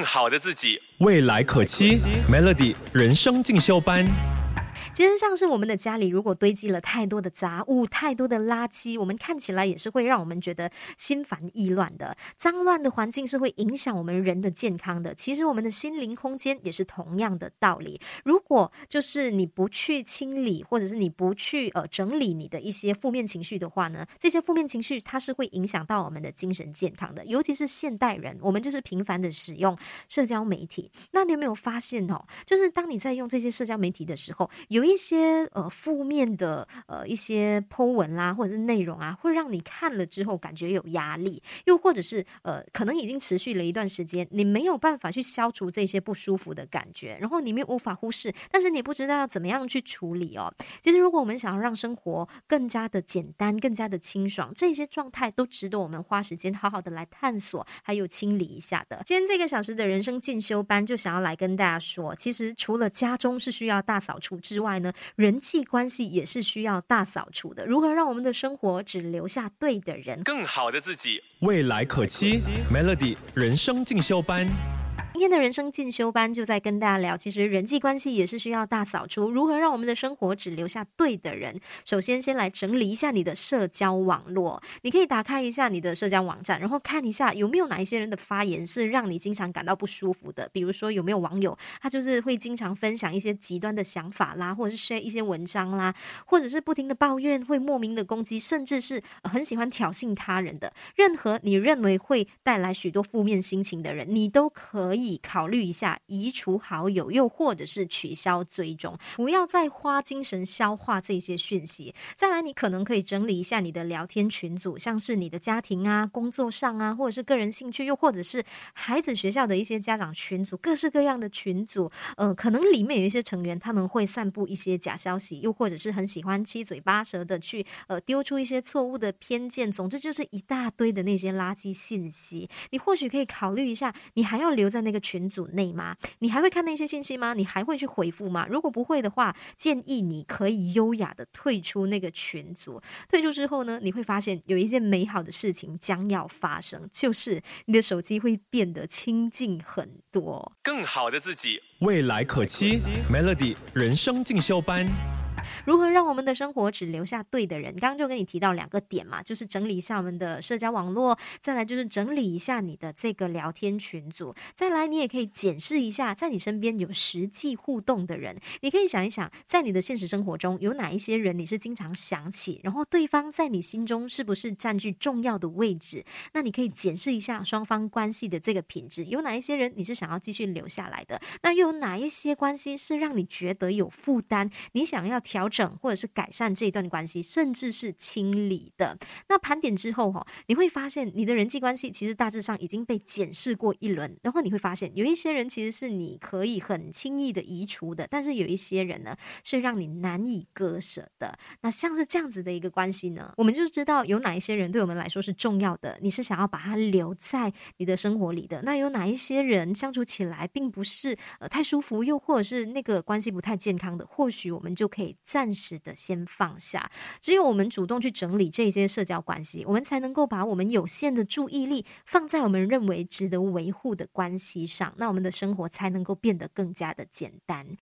更好的自己，未来可期。Melody 人生进修班。其实像是我们的家里，如果堆积了太多的杂物、太多的垃圾，我们看起来也是会让我们觉得心烦意乱的。脏乱的环境是会影响我们人的健康的。其实我们的心灵空间也是同样的道理。如果就是你不去清理，或者是你不去呃整理你的一些负面情绪的话呢，这些负面情绪它是会影响到我们的精神健康的。尤其是现代人，我们就是频繁的使用社交媒体。那你有没有发现哦？就是当你在用这些社交媒体的时候，有有一些呃负面的呃一些 Po 文啦，或者是内容啊，会让你看了之后感觉有压力，又或者是呃可能已经持续了一段时间，你没有办法去消除这些不舒服的感觉，然后你们无法忽视，但是你不知道要怎么样去处理哦。其实如果我们想要让生活更加的简单、更加的清爽，这些状态都值得我们花时间好好的来探索，还有清理一下的。今天这个小时的人生进修班就想要来跟大家说，其实除了家中是需要大扫除之外，外呢，人际关系也是需要大扫除的。如何让我们的生活只留下对的人，更好的自己，未来可期？Melody 人生进修班。今天的人生进修班就在跟大家聊，其实人际关系也是需要大扫除。如何让我们的生活只留下对的人？首先，先来整理一下你的社交网络。你可以打开一下你的社交网站，然后看一下有没有哪一些人的发言是让你经常感到不舒服的。比如说，有没有网友他就是会经常分享一些极端的想法啦，或者是些一些文章啦，或者是不停的抱怨，会莫名的攻击，甚至是很喜欢挑衅他人的。任何你认为会带来许多负面心情的人，你都可以。考虑一下移除好友，又或者是取消追踪，不要再花精神消化这些讯息。再来，你可能可以整理一下你的聊天群组，像是你的家庭啊、工作上啊，或者是个人兴趣，又或者是孩子学校的一些家长群组，各式各样的群组。呃，可能里面有一些成员他们会散布一些假消息，又或者是很喜欢七嘴八舌的去呃丢出一些错误的偏见。总之就是一大堆的那些垃圾信息。你或许可以考虑一下，你还要留在那个。群组内吗？你还会看那些信息吗？你还会去回复吗？如果不会的话，建议你可以优雅的退出那个群组。退出之后呢，你会发现有一件美好的事情将要发生，就是你的手机会变得清净很多，更好的自己，未来可期。Melody 人生进修班。如何让我们的生活只留下对的人？刚刚就跟你提到两个点嘛，就是整理一下我们的社交网络，再来就是整理一下你的这个聊天群组，再来你也可以检视一下，在你身边有实际互动的人，你可以想一想，在你的现实生活中有哪一些人你是经常想起，然后对方在你心中是不是占据重要的位置？那你可以检视一下双方关系的这个品质，有哪一些人你是想要继续留下来的？那又有哪一些关系是让你觉得有负担？你想要调整或者是改善这一段关系，甚至是清理的。那盘点之后哈，你会发现你的人际关系其实大致上已经被检视过一轮。然后你会发现有一些人其实是你可以很轻易的移除的，但是有一些人呢是让你难以割舍的。那像是这样子的一个关系呢，我们就知道有哪一些人对我们来说是重要的，你是想要把它留在你的生活里的。那有哪一些人相处起来并不是呃太舒服，又或者是那个关系不太健康的，或许我们就可以。暂时的先放下，只有我们主动去整理这些社交关系，我们才能够把我们有限的注意力放在我们认为值得维护的关系上，那我们的生活才能够变得更加的简单。